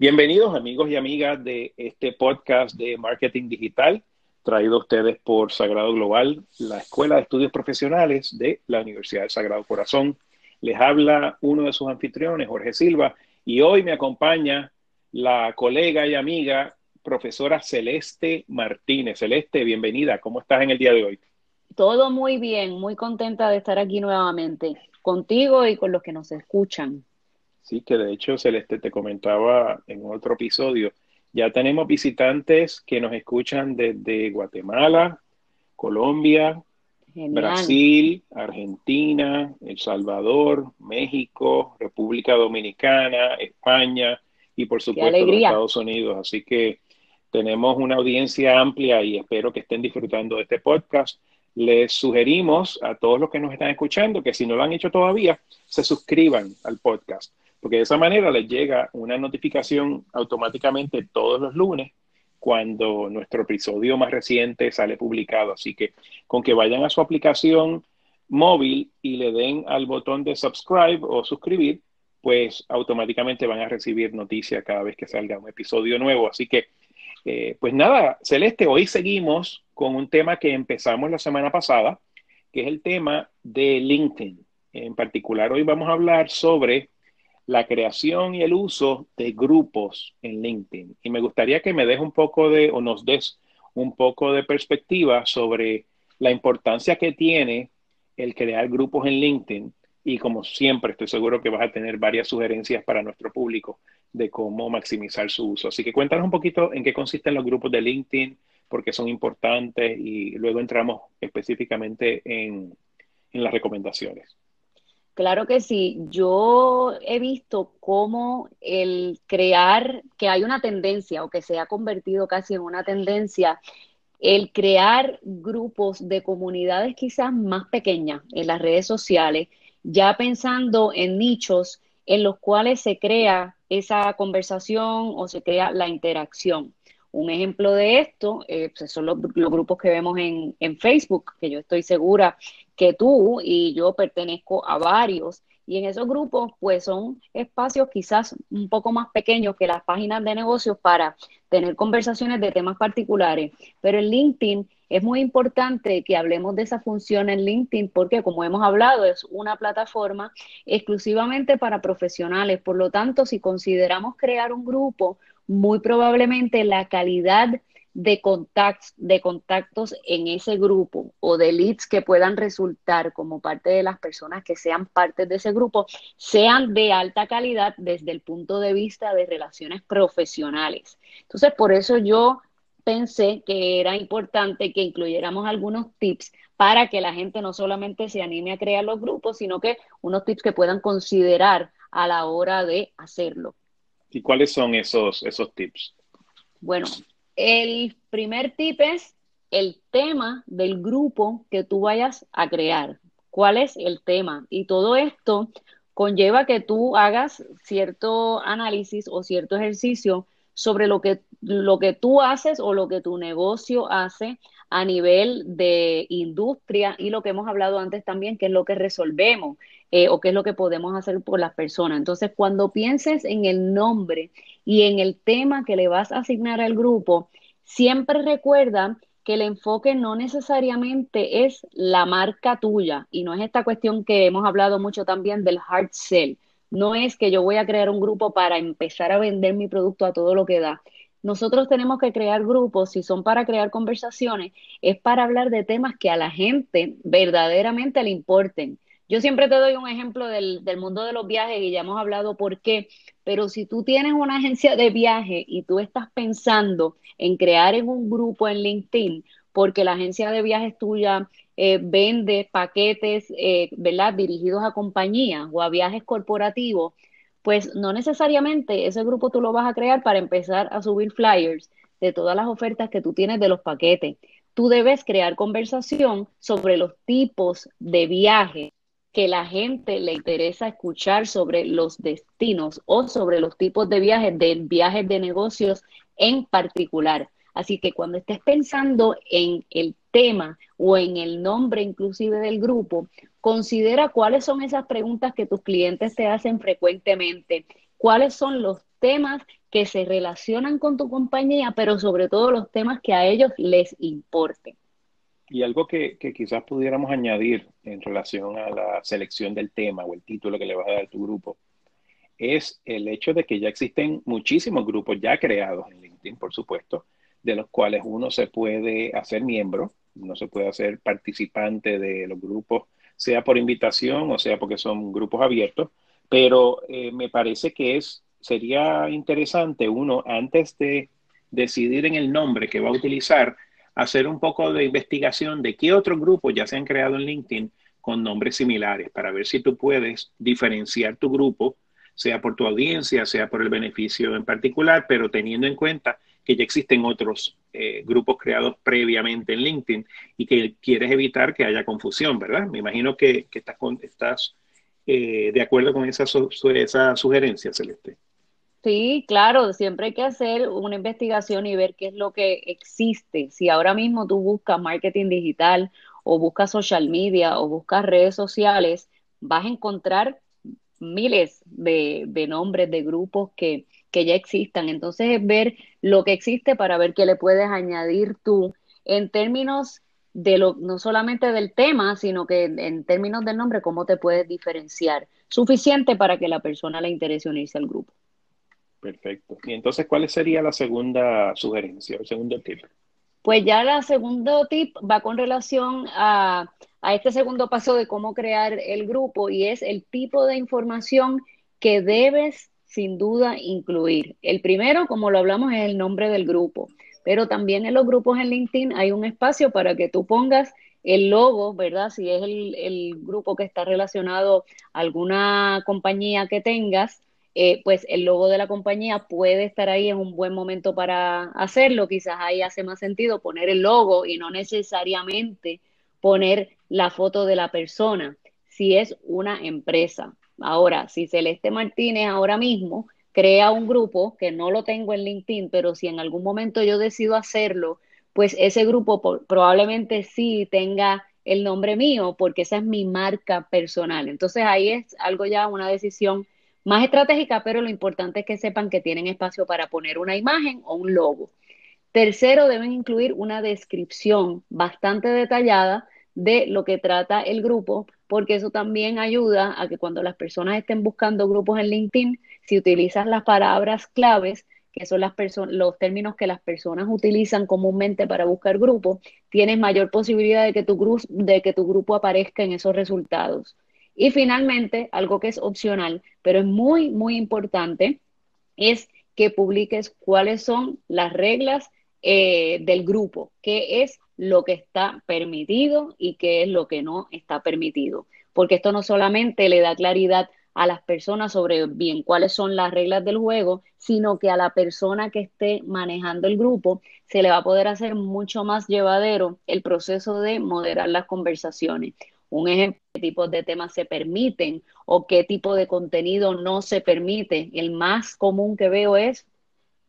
Bienvenidos amigos y amigas de este podcast de marketing digital traído a ustedes por Sagrado Global, la Escuela de Estudios Profesionales de la Universidad del Sagrado Corazón. Les habla uno de sus anfitriones, Jorge Silva, y hoy me acompaña la colega y amiga profesora Celeste Martínez. Celeste, bienvenida. ¿Cómo estás en el día de hoy? Todo muy bien, muy contenta de estar aquí nuevamente contigo y con los que nos escuchan. Sí, que de hecho, Celeste, te comentaba en otro episodio, ya tenemos visitantes que nos escuchan desde Guatemala, Colombia, Brasil, Argentina, El Salvador, México, República Dominicana, España y por supuesto los Estados Unidos. Así que tenemos una audiencia amplia y espero que estén disfrutando de este podcast. Les sugerimos a todos los que nos están escuchando que si no lo han hecho todavía, se suscriban al podcast porque de esa manera les llega una notificación automáticamente todos los lunes cuando nuestro episodio más reciente sale publicado. Así que con que vayan a su aplicación móvil y le den al botón de subscribe o suscribir, pues automáticamente van a recibir noticias cada vez que salga un episodio nuevo. Así que, eh, pues nada, Celeste, hoy seguimos con un tema que empezamos la semana pasada, que es el tema de LinkedIn. En particular, hoy vamos a hablar sobre la creación y el uso de grupos en LinkedIn. Y me gustaría que me des un poco de, o nos des un poco de perspectiva sobre la importancia que tiene el crear grupos en LinkedIn. Y como siempre, estoy seguro que vas a tener varias sugerencias para nuestro público de cómo maximizar su uso. Así que cuéntanos un poquito en qué consisten los grupos de LinkedIn, por qué son importantes y luego entramos específicamente en, en las recomendaciones. Claro que sí. Yo he visto cómo el crear, que hay una tendencia o que se ha convertido casi en una tendencia, el crear grupos de comunidades quizás más pequeñas en las redes sociales, ya pensando en nichos en los cuales se crea esa conversación o se crea la interacción. Un ejemplo de esto eh, pues, son los, grupos que vemos en, en, Facebook, que yo estoy segura que tú y yo pertenezco a varios. Y en esos grupos, pues son espacios quizás un poco más pequeños que las páginas de negocios para tener conversaciones de temas particulares. Pero en LinkedIn es muy importante que hablemos de esa función en LinkedIn porque, como hemos hablado, es una plataforma exclusivamente para profesionales. Por lo tanto, si consideramos crear un grupo, muy probablemente la calidad de contactos, de contactos en ese grupo o de leads que puedan resultar como parte de las personas que sean parte de ese grupo sean de alta calidad desde el punto de vista de relaciones profesionales. Entonces, por eso yo pensé que era importante que incluyéramos algunos tips para que la gente no solamente se anime a crear los grupos, sino que unos tips que puedan considerar a la hora de hacerlo. ¿Y cuáles son esos, esos tips? Bueno, el primer tip es el tema del grupo que tú vayas a crear. ¿Cuál es el tema? Y todo esto conlleva que tú hagas cierto análisis o cierto ejercicio sobre lo que, lo que tú haces o lo que tu negocio hace a nivel de industria y lo que hemos hablado antes también, que es lo que resolvemos eh, o qué es lo que podemos hacer por las personas. Entonces, cuando pienses en el nombre y en el tema que le vas a asignar al grupo, siempre recuerda que el enfoque no necesariamente es la marca tuya y no es esta cuestión que hemos hablado mucho también del hard sell. No es que yo voy a crear un grupo para empezar a vender mi producto a todo lo que da. Nosotros tenemos que crear grupos, si son para crear conversaciones, es para hablar de temas que a la gente verdaderamente le importen. Yo siempre te doy un ejemplo del, del, mundo de los viajes y ya hemos hablado por qué, pero si tú tienes una agencia de viaje y tú estás pensando en crear en un grupo en LinkedIn, porque la agencia de viajes tuya eh, vende paquetes, eh, ¿verdad?, dirigidos a compañías o a viajes corporativos, pues no necesariamente ese grupo tú lo vas a crear para empezar a subir flyers de todas las ofertas que tú tienes de los paquetes. Tú debes crear conversación sobre los tipos de viajes que la gente le interesa escuchar sobre los destinos o sobre los tipos de viajes, de viajes de negocios en particular. Así que cuando estés pensando en el tema o en el nombre inclusive del grupo, considera cuáles son esas preguntas que tus clientes te hacen frecuentemente, cuáles son los temas que se relacionan con tu compañía, pero sobre todo los temas que a ellos les importen. Y algo que, quizás pudiéramos añadir en relación a la selección del tema o el título que le vas a dar a tu grupo es el hecho de que ya existen muchísimos grupos ya creados en LinkedIn, por supuesto, de los cuales uno se puede hacer miembro, uno se puede hacer participante de los grupos, sea por invitación o sea porque son grupos abiertos, pero eh, me parece que es, sería interesante uno, antes de decidir en el nombre que va a utilizar, hacer un poco de investigación de qué otros grupos ya se han creado en LinkedIn con nombres similares para ver si tú puedes diferenciar tu grupo, sea por tu audiencia, sea por el beneficio en particular, pero teniendo en cuenta que ya existen otros eh, grupos creados previamente en LinkedIn y que quieres evitar que haya confusión, ¿verdad? Me imagino que, estás, estás eh, de acuerdo con esa sugerencia, Celeste. Sí, claro, siempre hay que hacer una investigación y ver qué es lo que existe. Si ahora mismo tú buscas marketing digital o buscas social media o buscas redes sociales, vas a encontrar miles de, nombres de grupos que, que ya existan. Entonces es ver lo que existe para ver qué le puedes añadir tú en términos de lo, no solamente del tema, sino que en términos del nombre, cómo te puedes diferenciar. Suficiente para que la persona le interese unirse al grupo. Perfecto. Y entonces, ¿cuál sería la segunda sugerencia, el segundo tip? Pues ya el segundo tip va con relación a, a este segundo paso de cómo crear el grupo y es el tipo de información que debes sin duda incluir. El primero, como lo hablamos, es el nombre del grupo, pero también en los grupos en LinkedIn hay un espacio para que tú pongas el logo, ¿verdad? Si es el, el grupo que está relacionado a alguna compañía que tengas, eh, pues el logo de la compañía puede estar ahí en un buen momento para hacerlo. Quizás ahí hace más sentido poner el logo y no necesariamente poner la foto de la persona, si es una empresa. Ahora, si Celeste Martínez ahora mismo crea un grupo, que no lo tengo en LinkedIn, pero si en algún momento yo decido hacerlo, pues ese grupo probablemente sí tenga el nombre mío, porque esa es mi marca personal. Entonces ahí es algo ya, una decisión más estratégica, pero lo importante es que sepan que tienen espacio para poner una imagen o un logo. Tercero, deben incluir una descripción bastante detallada de lo que trata el grupo, porque eso también ayuda a que cuando las personas estén buscando grupos en LinkedIn, si utilizas las palabras claves, que son las los términos que las personas utilizan comúnmente para buscar grupos, tienes mayor posibilidad de que tu, de que tu grupo aparezca en esos resultados. Y finalmente, algo que es opcional, pero es muy, muy importante, es que publiques cuáles son las reglas eh, del grupo, qué es lo que está permitido y qué es lo que no está permitido. Porque esto no solamente le da claridad a las personas sobre bien cuáles son las reglas del juego, sino que a la persona que esté manejando el grupo se le va a poder hacer mucho más llevadero el proceso de moderar las conversaciones un ejemplo, qué tipos de temas se permiten o qué tipo de contenido no se permite. El más común que veo es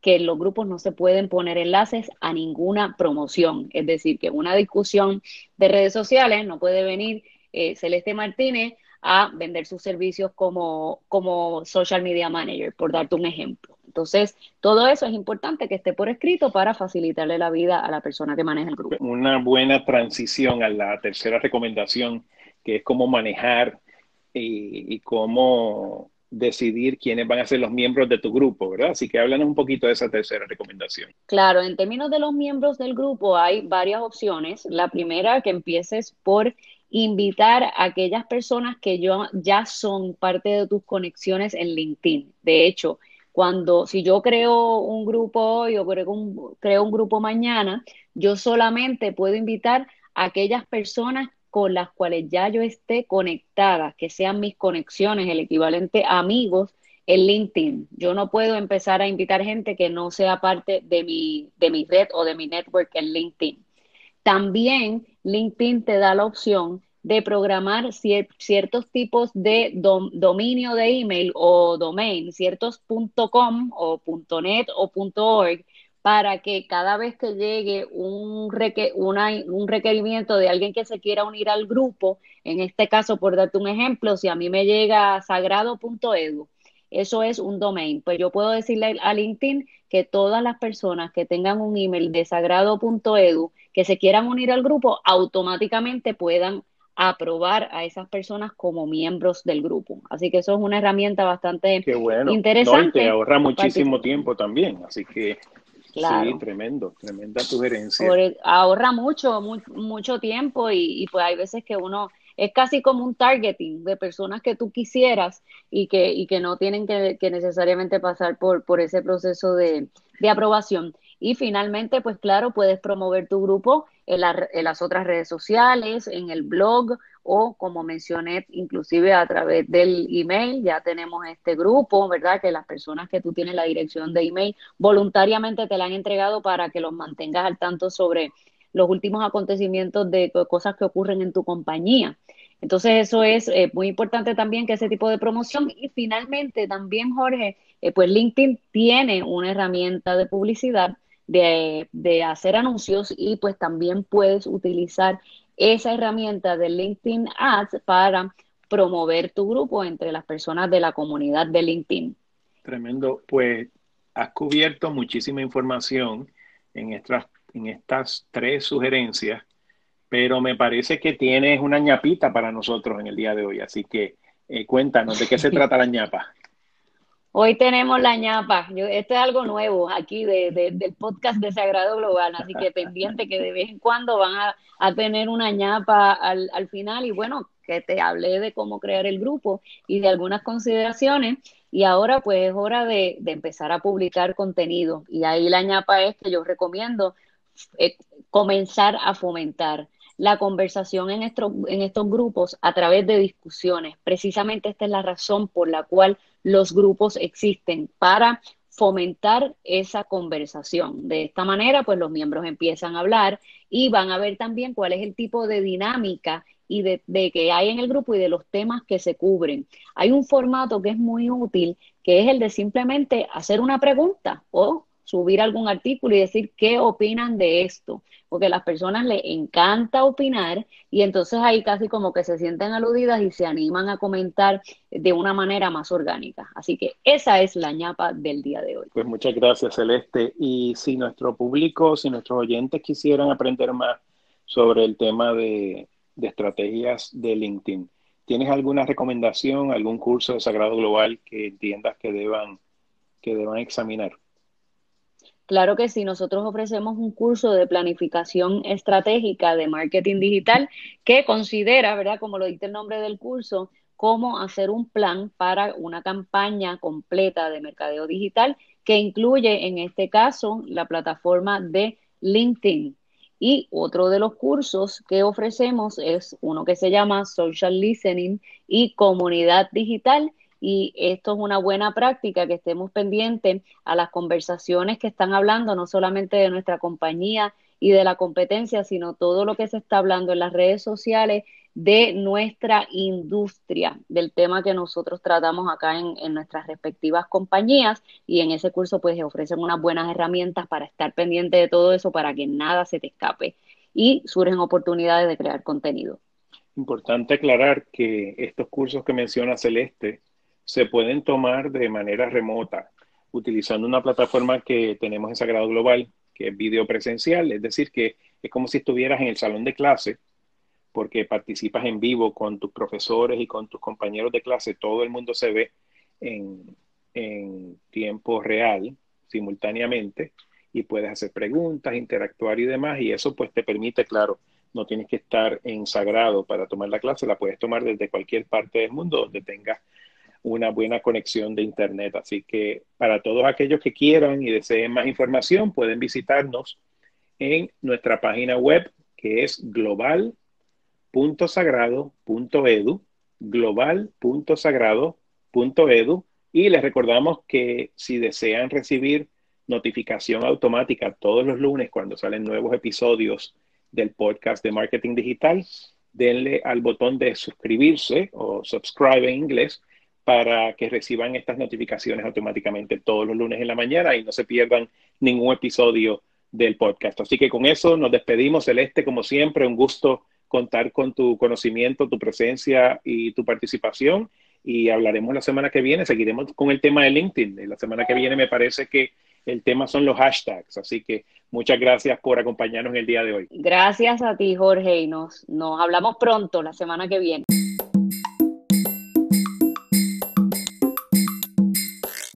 que los grupos no se pueden poner enlaces a ninguna promoción. Es decir, que una discusión de redes sociales no puede venir eh, Celeste Martínez a vender sus servicios como, como social media manager, por darte un ejemplo. Entonces, todo eso es importante que esté por escrito para facilitarle la vida a la persona que maneja el grupo. Una buena transición a la tercera recomendación, que es cómo manejar y, y cómo decidir quiénes van a ser los miembros de tu grupo, ¿verdad? Así que háblanos un poquito de esa tercera recomendación. Claro, en términos de los miembros del grupo hay varias opciones. La primera, que empieces por invitar a aquellas personas que yo, ya son parte de tus conexiones en LinkedIn. De hecho, cuando, si yo creo un grupo hoy o creo un, creo un grupo mañana, yo solamente puedo invitar a aquellas personas con las cuales ya yo esté conectada, que sean mis conexiones, el equivalente a amigos en LinkedIn. Yo no puedo empezar a invitar gente que no sea parte de mi, de mi red o de mi network en LinkedIn. También LinkedIn te da la opción de programar ciertos tipos de dominio de email o domain, ciertos .com o .net o .org, para que cada vez que llegue un, un requerimiento de alguien que se quiera unir al grupo, en este caso, por darte un ejemplo, si a mí me llega sagrado.edu eso es un domain. Pues yo puedo decirle a LinkedIn que todas las personas que tengan un email de sagrado.edu que se quieran unir al grupo automáticamente puedan aprobar a esas personas como miembros del grupo. Así que eso es una herramienta bastante interesante. No, y ahorra muchísimo tiempo también, así que sí, tremendo, tremenda sugerencia. ahorra mucho, mucho tiempo y, pues hay veces que uno es casi como un targeting de personas que tú quisieras y que, y que no tienen que, necesariamente pasar por, por ese proceso de, de aprobación. Y finalmente, pues claro, puedes promover tu grupo en, las otras redes sociales, en el blog o como mencioné, inclusive a través del email. Ya tenemos este grupo, ¿verdad? Que las personas que tú tienes la dirección de email voluntariamente te la han entregado para que los mantengas al tanto sobre los últimos acontecimientos de cosas que ocurren en tu compañía. Entonces eso es eh, muy importante también que ese tipo de promoción. Y finalmente también, Jorge, eh, pues LinkedIn tiene una herramienta de publicidad de, hacer anuncios y pues también puedes utilizar esa herramienta de LinkedIn Ads para promover tu grupo entre las personas de la comunidad de LinkedIn. Tremendo, pues has cubierto muchísima información en estas, en estas tres sugerencias, pero me parece que tienes una ñapita para nosotros en el día de hoy, así que eh, cuéntanos de qué se trata la ñapa. Hoy tenemos la ñapa. esto es algo nuevo aquí de, del podcast de Sagrado Global, así que pendiente que de vez en cuando van a, tener una ñapa al, al, final y bueno, que te hablé de cómo crear el grupo y de algunas consideraciones. Y ahora pues es hora de, de empezar a publicar contenido. Y ahí la ñapa es que yo recomiendo eh, comenzar a fomentar la conversación en estos, en estos grupos a través de discusiones. Precisamente esta es la razón por la cual los grupos existen para fomentar esa conversación. De esta manera, pues los miembros empiezan a hablar y van a ver también cuál es el tipo de dinámica y de, de, que hay en el grupo y de los temas que se cubren. Hay un formato que es muy útil, que es el de simplemente hacer una pregunta o subir algún artículo y decir qué opinan de esto, porque a las personas les encanta opinar y entonces ahí casi como que se sienten aludidas y se animan a comentar de una manera más orgánica. Así que esa es la ñapa del día de hoy. Pues muchas gracias, Celeste. Y si nuestro público, si nuestros oyentes quisieran aprender más sobre el tema de, estrategias de LinkedIn, ¿tienes alguna recomendación, algún curso de Sagrado Global que entiendas que deban, que deban examinar? Claro que sí, nosotros ofrecemos un curso de planificación estratégica de marketing digital que considera, ¿verdad? Como lo dice el nombre del curso, cómo hacer un plan para una campaña completa de mercadeo digital que incluye en este caso la plataforma de LinkedIn. Y otro de los cursos que ofrecemos es uno que se llama Social Listening y Comunidad Digital, y esto es una buena práctica que estemos pendientes a las conversaciones que están hablando, no solamente de nuestra compañía y de la competencia, sino todo lo que se está hablando en las redes sociales de nuestra industria, del tema que nosotros tratamos acá en, nuestras respectivas compañías y en ese curso pues ofrecen unas buenas herramientas para estar pendiente de todo eso para que nada se te escape y surgen oportunidades de crear contenido. Importante aclarar que estos cursos que menciona Celeste se pueden tomar de manera remota, utilizando una plataforma que tenemos en Sagrado Global, que es video presencial, es decir, que es como si estuvieras en el salón de clase, porque participas en vivo con tus profesores y con tus compañeros de clase, todo el mundo se ve en, en tiempo real, simultáneamente, y puedes hacer preguntas, interactuar y demás, y eso pues te permite, claro, no tienes que estar en Sagrado para tomar la clase, la puedes tomar desde cualquier parte del mundo donde tengas una buena conexión de Internet. Así que para todos aquellos que quieran y deseen más información, pueden visitarnos en nuestra página web que es global.sagrado.edu, global.sagrado.edu y les recordamos que si desean recibir notificación automática todos los lunes cuando salen nuevos episodios del podcast de marketing digital, denle al botón de suscribirse o subscribe en inglés para que reciban estas notificaciones automáticamente todos los lunes en la mañana y no se pierdan ningún episodio del podcast. Así que con eso nos despedimos, Celeste, como siempre, un gusto contar con tu conocimiento, tu presencia y tu participación. y hablaremos la semana que viene. Seguiremos con el tema de LinkedIn. La semana que viene me parece que el tema son los hashtags. Así que muchas gracias por acompañarnos en el día de hoy. Gracias a ti, Jorge, y nos, nos hablamos pronto la semana que viene.